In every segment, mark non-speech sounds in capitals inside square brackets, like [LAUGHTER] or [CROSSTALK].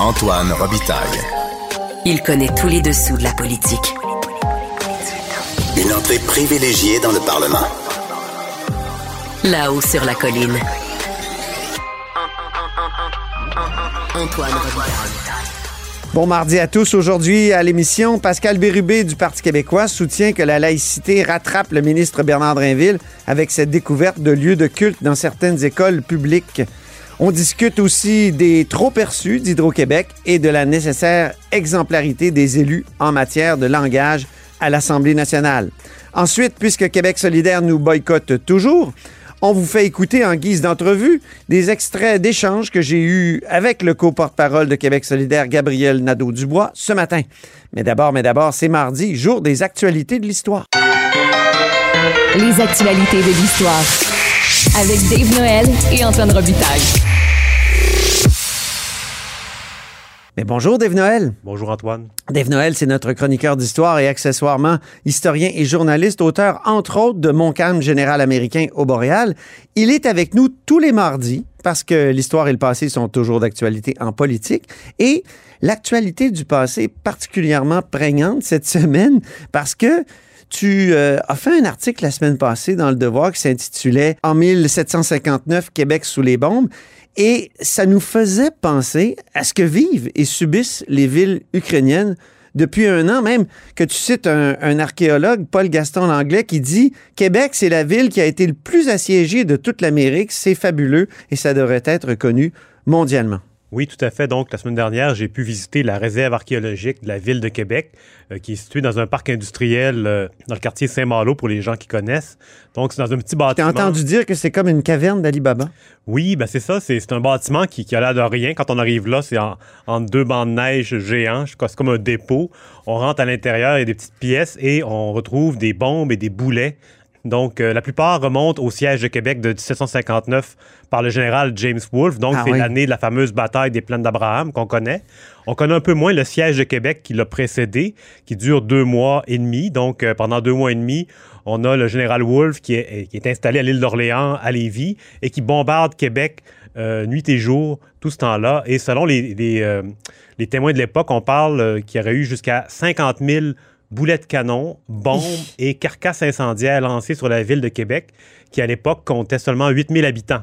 Antoine Robitaille. Il connaît tous les dessous de la politique. Une entrée privilégiée dans le Parlement. Là-haut sur la colline. Antoine Robitaille. Bon mardi à tous. Aujourd'hui, à l'émission, Pascal Bérubé du Parti québécois soutient que la laïcité rattrape le ministre Bernard Drinville avec cette découverte de lieux de culte dans certaines écoles publiques. On discute aussi des trop perçus d'Hydro-Québec et de la nécessaire exemplarité des élus en matière de langage à l'Assemblée nationale. Ensuite, puisque Québec solidaire nous boycotte toujours, on vous fait écouter en guise d'entrevue des extraits d'échanges que j'ai eus avec le co-porte-parole de Québec solidaire, Gabriel Nadeau-Dubois, ce matin. Mais d'abord, mais d'abord, c'est mardi, jour des actualités de l'histoire. Les actualités de l'histoire avec Dave Noël et Antoine Robitaille. Mais bonjour, Dave Noël. Bonjour Antoine. Dave Noël, c'est notre chroniqueur d'histoire et accessoirement historien et journaliste, auteur entre autres de Mon calme général américain au Boréal. Il est avec nous tous les mardis parce que l'histoire et le passé sont toujours d'actualité en politique et l'actualité du passé est particulièrement prégnante cette semaine parce que tu euh, as fait un article la semaine passée dans Le Devoir qui s'intitulait En 1759, Québec sous les bombes. Et ça nous faisait penser à ce que vivent et subissent les villes ukrainiennes depuis un an, même que tu cites un, archéologue, Paul Gaston Langlais, qui dit Québec, c'est la ville qui a été le plus assiégée de toute l'Amérique, c'est fabuleux et ça devrait être reconnu mondialement. Oui, tout à fait. Donc, la semaine dernière, j'ai pu visiter la réserve archéologique de la ville de Québec, euh, qui est située dans un parc industriel euh, dans le quartier Saint-Malo, pour les gens qui connaissent. Donc, c'est dans un petit bâtiment. T'as entendu dire que c'est comme une caverne d'Ali Baba? Oui, ben c'est ça. C'est un bâtiment qui, qui a l'air de rien. Quand on arrive là, c'est en, en, deux bancs de neige géants. C'est comme un dépôt. On rentre à l'intérieur, il y a des petites pièces et on retrouve des bombes et des boulets donc, euh, la plupart remontent au siège de Québec de 1759 par le général James Wolfe. Donc, Ah c'est oui. l'année de la fameuse bataille des plaines d'Abraham qu'on connaît. On connaît un peu moins le siège de Québec qui l'a précédé, qui dure deux mois et demi. Donc, euh, pendant deux mois et demi, on a le général Wolfe qui est, qui est installé à l'île d'Orléans, à Lévis, et qui bombarde Québec euh, nuit et jour tout ce temps-là. Et selon les, les, les témoins de l'époque, on parle qu'il y aurait eu jusqu'à 50 000 boulets de canon, bombes et carcasses incendiaires lancées sur la ville de Québec, qui à l'époque comptait seulement 8000 habitants.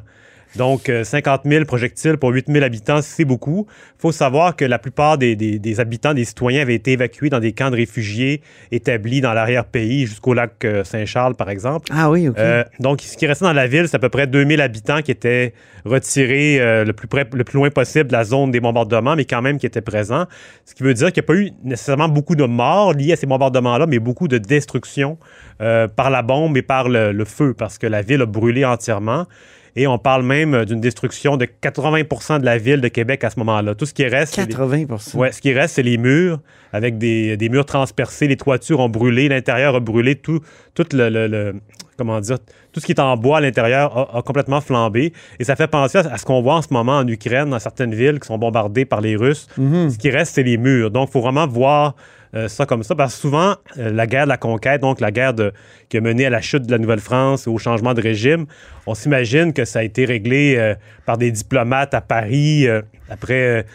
Donc, euh, 50 000 projectiles pour 8 000 habitants, c'est beaucoup. Il faut savoir que la plupart des, des- des habitants, des citoyens, avaient été évacués dans des camps de réfugiés établis dans l'arrière-pays jusqu'au lac euh, Saint-Charles, par exemple. Ah oui, OK. Euh, donc, ce qui restait dans la ville, c'est à peu près 2000 habitants qui étaient retirés euh, le, plus près, le plus loin possible de la zone des bombardements, mais quand même qui étaient présents. Ce qui veut dire qu'il n'y a pas eu nécessairement beaucoup de morts liés à ces bombardements-là, mais beaucoup de destruction euh, par la bombe et par le, le feu, parce que la ville a brûlé entièrement. Et on parle même d'une destruction de 80% de la ville de Québec à ce moment-là. Tout ce qui reste, c'est les- 80 Ouais, ce qui reste, c'est les murs, avec des, des murs transpercés, les toitures ont brûlé, l'intérieur a brûlé, tout, tout le, le- le- comment dire, tout ce qui est en bois à l'intérieur a, a complètement flambé. Et ça fait penser à, à ce qu'on voit en ce moment en Ukraine, dans certaines villes qui sont bombardées par les Russes. Ce qui reste, c'est les murs. Donc, il faut vraiment voir euh, ça comme ça, parce que souvent, euh, la guerre de la conquête, donc la guerre qui a mené à la chute de la Nouvelle-France et au changement de régime, on s'imagine que ça a été réglé euh, par des diplomates à Paris après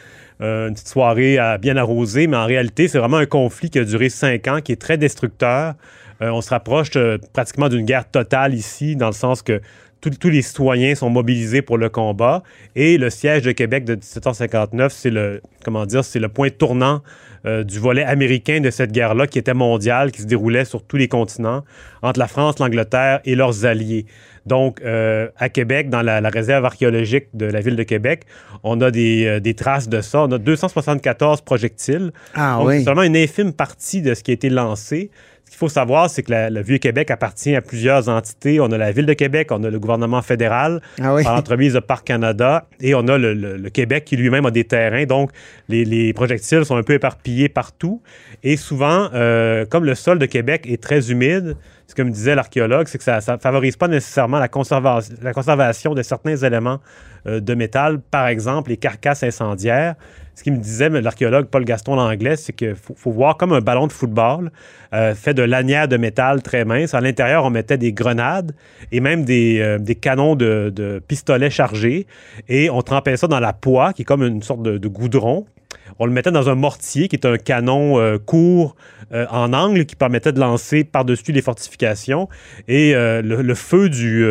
une petite soirée à- bien arrosée, mais en réalité, c'est vraiment un conflit qui a duré cinq ans, qui est très destructeur. On se rapproche pratiquement d'une guerre totale ici, dans le sens que tous les citoyens sont mobilisés pour le combat. Et le siège de Québec de 1759, c'est le, comment dire, c'est le point tournant euh, du volet américain de cette guerre-là, qui était mondiale, qui se déroulait sur tous les continents, entre la France, l'Angleterre et leurs alliés. Donc, euh, à Québec, dans la, la réserve archéologique de la ville de Québec, on a des, euh, des traces de ça. On a 274 projectiles. Ah Donc, oui. c'est seulement une infime partie de ce qui a été lancé. Ce qu'il faut savoir, c'est que la- le Vieux-Québec appartient à plusieurs entités. On a la Ville de Québec, on a le gouvernement fédéral, Ah oui. par l'entremise de Parc Canada, et on a le, le- le Québec qui lui-même a des terrains. Donc, les, les projectiles sont un peu éparpillés partout. Et souvent, euh, comme le sol de Québec est très humide, ce que me disait l'archéologue, c'est que ça ne favorise pas nécessairement la, la conservation de certains éléments euh, de métal, par exemple les carcasses incendiaires. Ce qu'il me disait, l'archéologue Paul Gaston Langlais, c'est qu'il faut, voir comme un ballon de football euh, fait de lanières de métal très minces. À l'intérieur, on mettait des grenades et même des, euh, canons de, pistolets chargés et on trempait ça dans la poix, qui est comme une sorte de goudron. On le mettait dans un mortier qui est un canon euh, court euh, en angle qui permettait de lancer par-dessus les fortifications. Et euh, le, le feu du,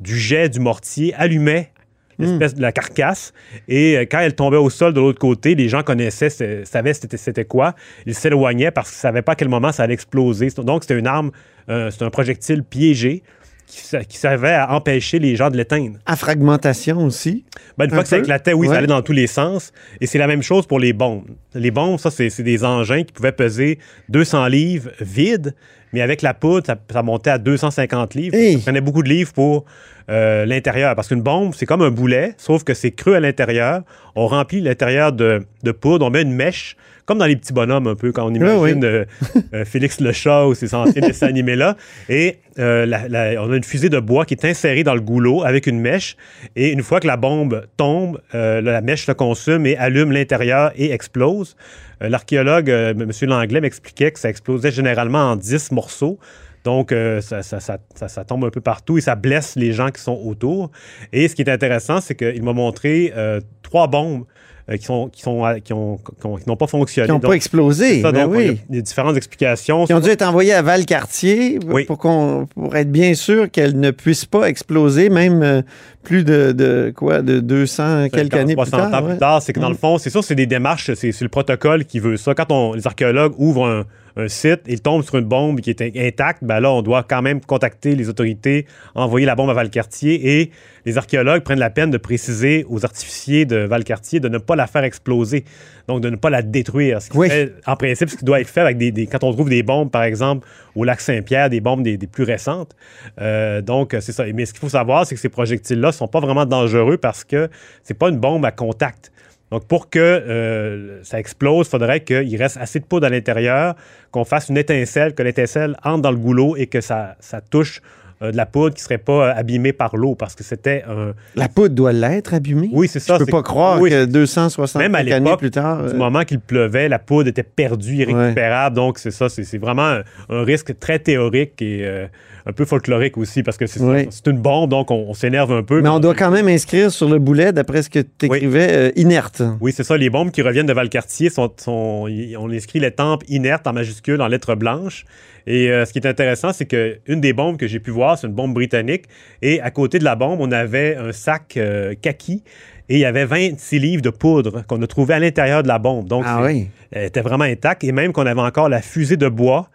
du jet du mortier allumait l'espèce de la carcasse. Et quand elle tombait au sol de l'autre côté, les gens connaissaient, savaient c'était, c'était quoi. Ils s'éloignaient parce qu'ils ne savaient pas à quel moment ça allait exploser. Donc, c'était une arme, euh, c'est un projectile piégé qui, servait à empêcher les gens de l'éteindre. À fragmentation aussi? Ben, une Un fois que ça éclatait, oui, Ouais. ça allait dans tous les sens. Et c'est la même chose pour les bombes. Les bombes, ça, c'est c'est des engins qui pouvaient peser 200 livres vides, mais avec la poudre, ça, ça montait à 250 livres. Hey. Ça prenait beaucoup de livres pour euh, l'intérieur. Parce qu'une bombe, c'est comme un boulet, sauf que c'est creux à l'intérieur. On remplit l'intérieur de, de poudre, on met une mèche, comme dans les petits bonhommes un peu, quand on imagine oui. euh, euh, [LAUGHS] Félix le chat ou ces anciens dessins animés-là. Et euh, la- la- on a une fusée de bois qui est insérée dans le goulot avec une mèche. Et une fois que la bombe tombe, euh, la mèche le consume et allume l'intérieur et explose. L'archéologue, M. Langlais, m'expliquait que ça explosait généralement en 10 morceaux. Donc, euh, ça, ça- ça- ça- ça tombe un peu partout et ça blesse les gens qui sont autour. Et ce qui est intéressant, c'est qu'il m'a montré euh, trois bombes euh, qui sont qui sont euh, qui ont qui ont- qui n'ont pas fonctionné. Qui n'ont pas explosé. ça, Ben donc, il y a différentes explications. Qui ont dû être envoyés à Valcartier Oui. pour, qu'on, pour être bien sûr qu'elles ne puissent pas exploser, même euh, plus de, de quoi, de 200 quelques 50, années plus 60 tard. ans ouais. plus tard, c'est que dans Mm. le fond, c'est sûr, c'est des démarches, c'est c'est le protocole qui veut ça. Quand on, les archéologues ouvrent un, un site, ils tombent sur une bombe qui est in- intacte, ben là, on doit quand même contacter les autorités, envoyer la bombe à Valcartier et les archéologues prennent la peine de préciser aux artificiers de Valcartier de ne pas la faire exploser, donc de ne pas la détruire. Ce qui Oui. fait, en principe, ce qui doit être fait avec des, des- quand on trouve des bombes, par exemple, au lac Saint-Pierre, des bombes des, des plus récentes. Euh, donc, c'est ça. Mais ce qu'il faut savoir, c'est que ces projectiles-là ne sont pas vraiment dangereux parce que c'est pas une bombe à contact. Donc, pour que euh, ça explose, il faudrait qu'il reste assez de poudre à l'intérieur, qu'on fasse une étincelle, que l'étincelle entre dans le goulot et que ça, ça touche euh, de la poudre qui ne serait pas euh, abîmée par l'eau parce que c'était un. La poudre doit l'être abîmée? Oui, c'est ça. Je peux c'est- pas croire oui, que 260 Même à années l'époque, plus tard. du euh, moment qu'il pleuvait, la poudre était perdue, irrécupérable. Donc, c'est ça, c'est vraiment un, un risque très théorique et euh, un peu folklorique aussi parce que c'est Oui. une bombe, donc on, on s'énerve un peu. mais on doit quand même inscrire sur le boulet, d'après ce que tu écrivais, euh, inerte. Oui, c'est ça. Les bombes qui reviennent de Valcartier, sont, on inscrit les tempes inertes en majuscules en lettres blanches. Et euh, ce qui est intéressant, c'est qu'une des bombes que j'ai pu voir, c'est une bombe britannique. Et à côté de la bombe, on avait un sac euh, kaki. Et il y avait 26 livres de poudre qu'on a trouvé à l'intérieur de la bombe. Donc, Ah oui. elle était vraiment intacte. Et même qu'on avait encore la fusée de bois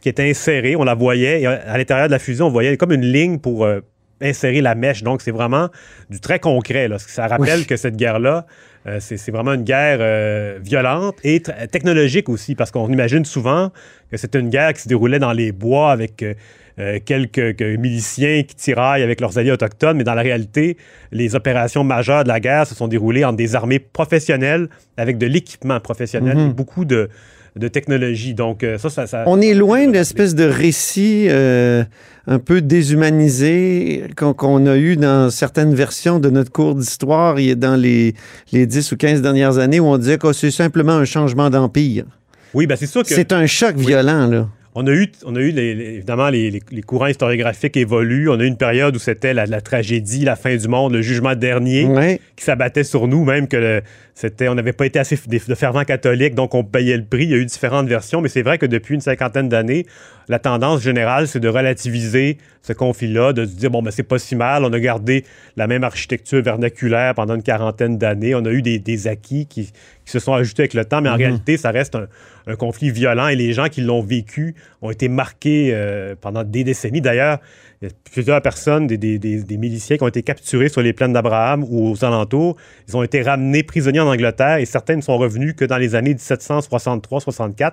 qui était insérée, on la voyait. Et à l'intérieur de la fusée, on voyait comme une ligne pour euh, insérer la mèche. Donc, c'est vraiment du très concret. Là. Ça rappelle Oui. que cette guerre-là, euh, c'est vraiment une guerre euh, violente et technologique aussi, parce qu'on imagine souvent que c'était une guerre qui se déroulait dans les bois avec euh, quelques que miliciens qui tiraillent avec leurs alliés autochtones, mais dans la réalité, les opérations majeures de la guerre se sont déroulées en des armées professionnelles avec de l'équipement professionnel et beaucoup de, de technologie. Donc, euh, ça, ça, ça- On est loin de l'espèce de récit euh, un peu déshumanisé qu'on a eu dans certaines versions de notre cours d'histoire dans les, les 10 ou 15 dernières années où on disait que c'est simplement un changement d'empire. Oui, ben c'est sûr que. C'est un choc violent, là. On a eu, on a eu les- les- évidemment, les, courants historiographiques évoluent. On a eu une période où c'était la, la tragédie, la fin du monde, le jugement dernier qui s'abattait sur nous, même que c'était, on n'avait pas été assez de, de fervents catholiques, donc on payait le prix. Il y a eu différentes versions, mais c'est vrai que depuis une cinquantaine d'années, la tendance générale, c'est de relativiser ce conflit-là, de se dire, bon, ben, c'est pas si mal, on a gardé la même architecture vernaculaire pendant une quarantaine d'années, on a eu des, des acquis qui, qui se sont ajoutés avec le temps, mais en réalité, ça reste un, un conflit violent et les gens qui l'ont vécu ont été marqués euh, pendant des décennies. D'ailleurs, il y a plusieurs personnes, des, des- des- des miliciens qui ont été capturés sur les plaines d'Abraham ou aux alentours. Ils ont été ramenés prisonniers en Angleterre et certains ne sont revenus que dans les années 1763-64,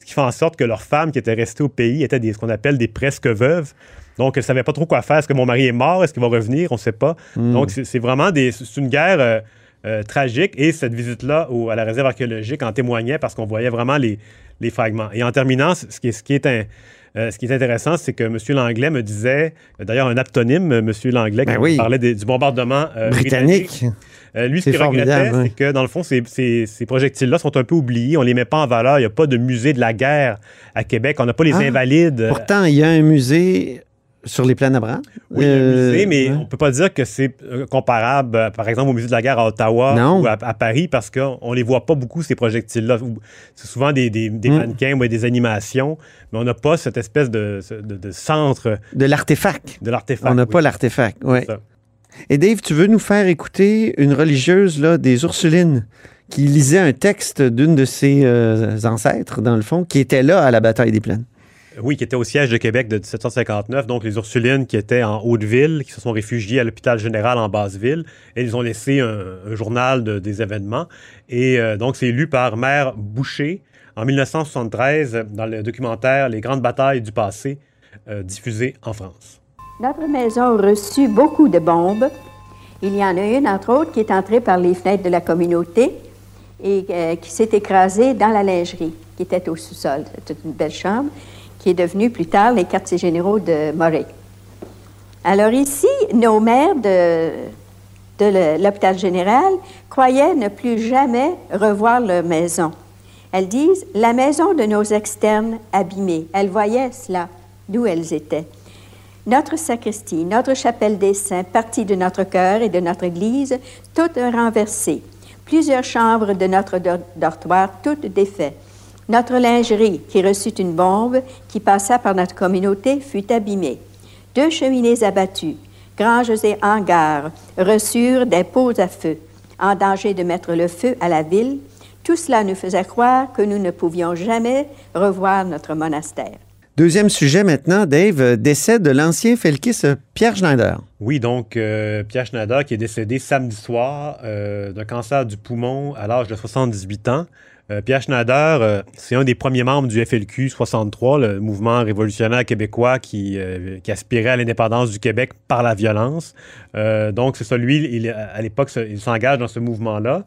ce qui fait en sorte que leurs femmes qui étaient restées au pays étaient des, ce qu'on appelle des presque veuves. Donc, elles ne savaient pas trop quoi faire. Est-ce que mon mari est mort? Est-ce qu'il va revenir? On ne sait pas. Donc, c'est vraiment des, c'est une guerre euh, euh, tragique. Et cette visite-là à la réserve archéologique en témoignait parce qu'on voyait vraiment les, les fragments. Et en terminant, ce qui est, ce qui est, un- euh, ce qui est intéressant, c'est que M. Langlais me disait, d'ailleurs un aptonyme, M. Langlais, Ben qui oui. parlait des- du bombardement euh, Britannique. euh, lui, ce qu'il regrettait, hein. c'est que dans le fond, ces, ces- ces projectiles-là sont un peu oubliés. On les met pas en valeur. Il n'y a pas de musée de la guerre à Québec. On n'a pas les Ah. invalides. euh, Pourtant, il y a un musée Sur les plaines d'Abraham? Oui, Euh, musée, mais ouais. on peut pas dire que c'est euh, comparable, euh, par exemple, au musée de la guerre à Ottawa Non. ou à, à Paris, parce qu'on les voit pas beaucoup, ces projectiles-là. C'est souvent des, des, des Mm. mannequins ou des animations, mais on n'a pas cette espèce de, de- de centre De l'artefact. de l'artefact. On n'a oui. pas l'artefact, oui. Et Dave, tu veux nous faire écouter une religieuse là, des Ursulines qui lisait un texte d'une de ses euh, ancêtres, dans le fond, qui était là à la bataille des plaines? Oui, qui était au siège de Québec de 1759, donc les Ursulines qui étaient en Haute-Ville, qui se sont réfugiés à l'hôpital général en Basse-Ville, et ils ont laissé un, journal de- des événements. Et euh, donc, c'est lu par Mère Boucher en 1973 dans le documentaire Les grandes batailles du passé, euh, diffusé en France. Notre maison a reçu beaucoup de bombes. Il y en a une, entre autres, qui est entrée par les fenêtres de la communauté et euh, qui s'est écrasée dans la lingerie, qui était au sous-sol. C'était une belle chambre, qui est devenue plus tard les quartiers généraux de Moray. Alors ici, nos maires de, de l'hôpital général croyaient ne plus jamais revoir leur maison. Elles disent la maison de nos externes abîmée. Elles voyaient cela, d'où elles étaient. Notre sacristie, notre chapelle des saints, partie de notre cœur et de notre église, toutes renversées. Plusieurs chambres de notre dor- dortoir, toutes défaites. Notre lingerie, qui reçut une bombe qui passa par notre communauté, fut abîmée. Deux cheminées abattues, granges et hangars reçurent des pots à feu, en danger de mettre le feu à la ville. Tout cela nous faisait croire que nous ne pouvions jamais revoir notre monastère. Deuxième sujet maintenant, Dave, décès de l'ancien felkiste euh, Pierre Schneider. Oui, donc euh, Pierre Schneider qui est décédé samedi soir euh, d'un cancer du poumon à l'âge de 78 ans. Euh, Pierre Schneider, euh, c'est un des premiers membres du FLQ 63, le mouvement révolutionnaire québécois qui, euh, qui aspirait à l'indépendance du Québec par la violence. Donc, c'est ça, lui, il, à l'époque, il s'engage dans ce mouvement-là.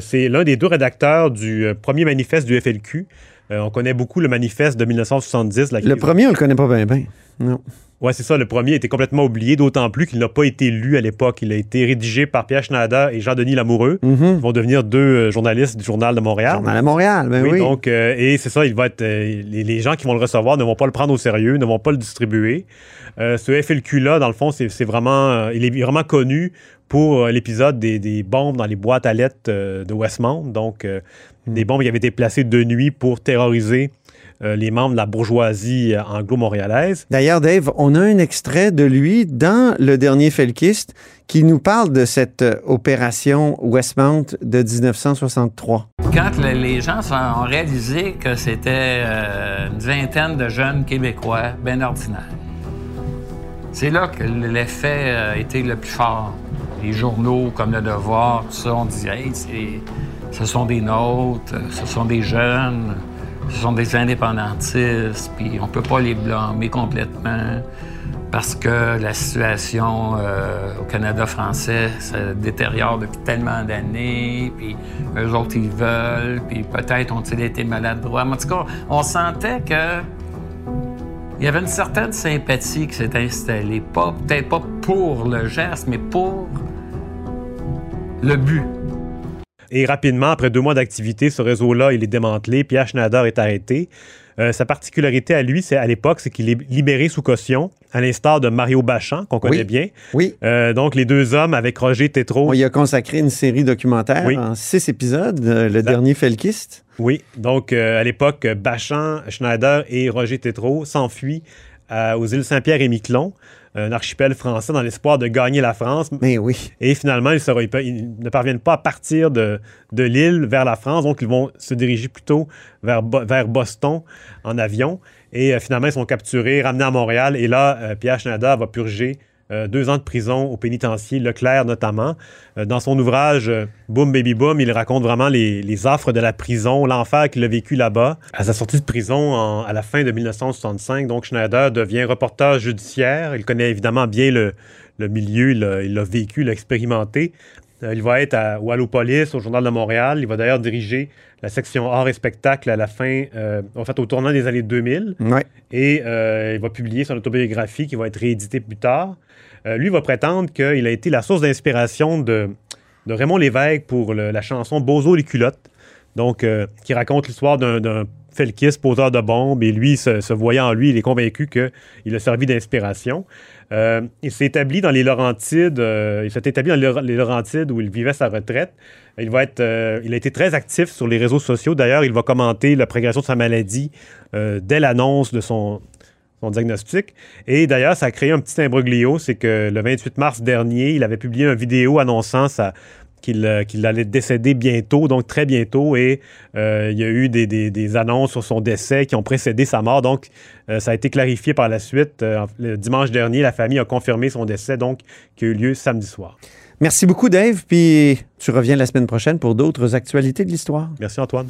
C'est l'un des deux rédacteurs du premier manifeste du FLQ. On connaît beaucoup le manifeste de 1970. la Le premier, on le connaît pas bien, bien. Non. Ouais, c'est ça. Le premier était complètement oublié, d'autant plus qu'il n'a pas été lu à l'époque. Il a été rédigé par Pierre Schneider et Jean-Denis Lamoureux, Mhm. qui vont devenir deux euh, journalistes du Journal de Montréal. Journal à Montréal, ben oui. Oui, donc, euh, et c'est ça, il va être, euh, les, les gens qui vont le recevoir ne vont pas le prendre au sérieux, ne vont pas le distribuer. Ce FLQ-là, dans le fond, c'est vraiment, il est vraiment connu pour l'épisode des, des bombes dans les boîtes à lettres de Westmount. Donc, des bombes qui avaient été placées de nuit pour terroriser euh, les membres de la bourgeoisie euh, anglo-montréalaise. D'ailleurs, Dave, on a un extrait de lui dans le dernier Felkiste qui nous parle de cette euh, opération Westmount de 1963. Quand le- les gens sont- ont réalisé que c'était euh, une vingtaine de jeunes Québécois bien ordinaires, c'est là que l'effet a été le plus fort. Les journaux comme Le Devoir, tout ça, on disait, hey, c'est- ce sont des nôtres, ce sont des jeunes, ce sont des indépendantistes, puis on peut pas les blâmer complètement parce que la situation euh, au Canada français se détériore depuis tellement d'années, puis eux autres, ils veulent, puis peut-être ont-ils été maladroits. Mais en tout cas, on sentait que il y avait une certaine sympathie qui s'est installée, peut-être pas pour le geste, mais pour le but. Et rapidement, après deux mois d'activité, ce réseau-là, il est démantelé. Pierre Schneider est arrêté. Euh, sa particularité à lui, c'est à l'époque, c'est qu'il est libéré sous caution, à l'instar de Mario Bachand, qu'on connaît Oui. bien. Oui. Euh, donc, les deux hommes avec Roger Tétrault. On y a consacré une série documentaire Oui. en six épisodes, euh, le dernier Felkiste. Oui, donc à l'époque, Bachand, Schneider et Roger Tétrault s'enfuient aux îles Saint-Pierre et Miquelon, un archipel français dans l'espoir de gagner la France. Mais oui. Et finalement, ils, ne parviennent pas à partir de, de l'île vers la France, donc ils vont se diriger plutôt vers Boston en avion. Et euh, finalement, ils sont capturés, ramenés à Montréal. Et là, euh, Pierre Schneider va purger euh, deux ans de prison au pénitencier Leclerc notamment. Euh, dans son ouvrage euh, Boom Baby Boom, il raconte vraiment les, les affres de la prison, l'enfer qu'il a vécu là-bas. À sa sortie de prison à la fin de 1965, donc Schneider devient reporter judiciaire. Il connaît évidemment bien le, le milieu, il l'a vécu, l'a expérimenté. Euh, il va être à Wallopolis, au Journal de Montréal. Il va d'ailleurs diriger la section art et spectacle à la fin, euh, en fait, au tournant des années 2000. Ouais. Et euh, il va publier son autobiographie qui va être rééditée plus tard. Euh, lui va prétendre qu'il a été la source d'inspiration de, de Raymond Lévesque pour le- la chanson Bozo les culottes. Donc, qui raconte l'histoire d'un Felkis, poseur de bombes, et lui, se, voyant en lui, il est convaincu qu'il a servi d'inspiration. Euh, il s'est établi dans les Laurentides, euh, il s'est établi dans les Laur- les Laurentides où il vivait sa retraite. Il, va être, euh, a été très actif sur les réseaux sociaux. D'ailleurs, il va commenter la progression de sa maladie dès l'annonce de son, son diagnostic. Et d'ailleurs, ça a créé un petit imbroglio. C'est que le 28 mars dernier, il avait publié une vidéo annonçant sa- qu'il euh, qu'il allait décéder bientôt, donc très bientôt. Et euh, il y a eu des, des- des annonces sur son décès qui ont précédé sa mort. Donc, euh, ça a été clarifié par la suite. Euh, le dimanche dernier, la famille a confirmé son décès, donc, qui a eu lieu samedi soir. Merci beaucoup, Dave. Puis tu reviens la semaine prochaine pour d'autres actualités de l'histoire. Merci, Antoine.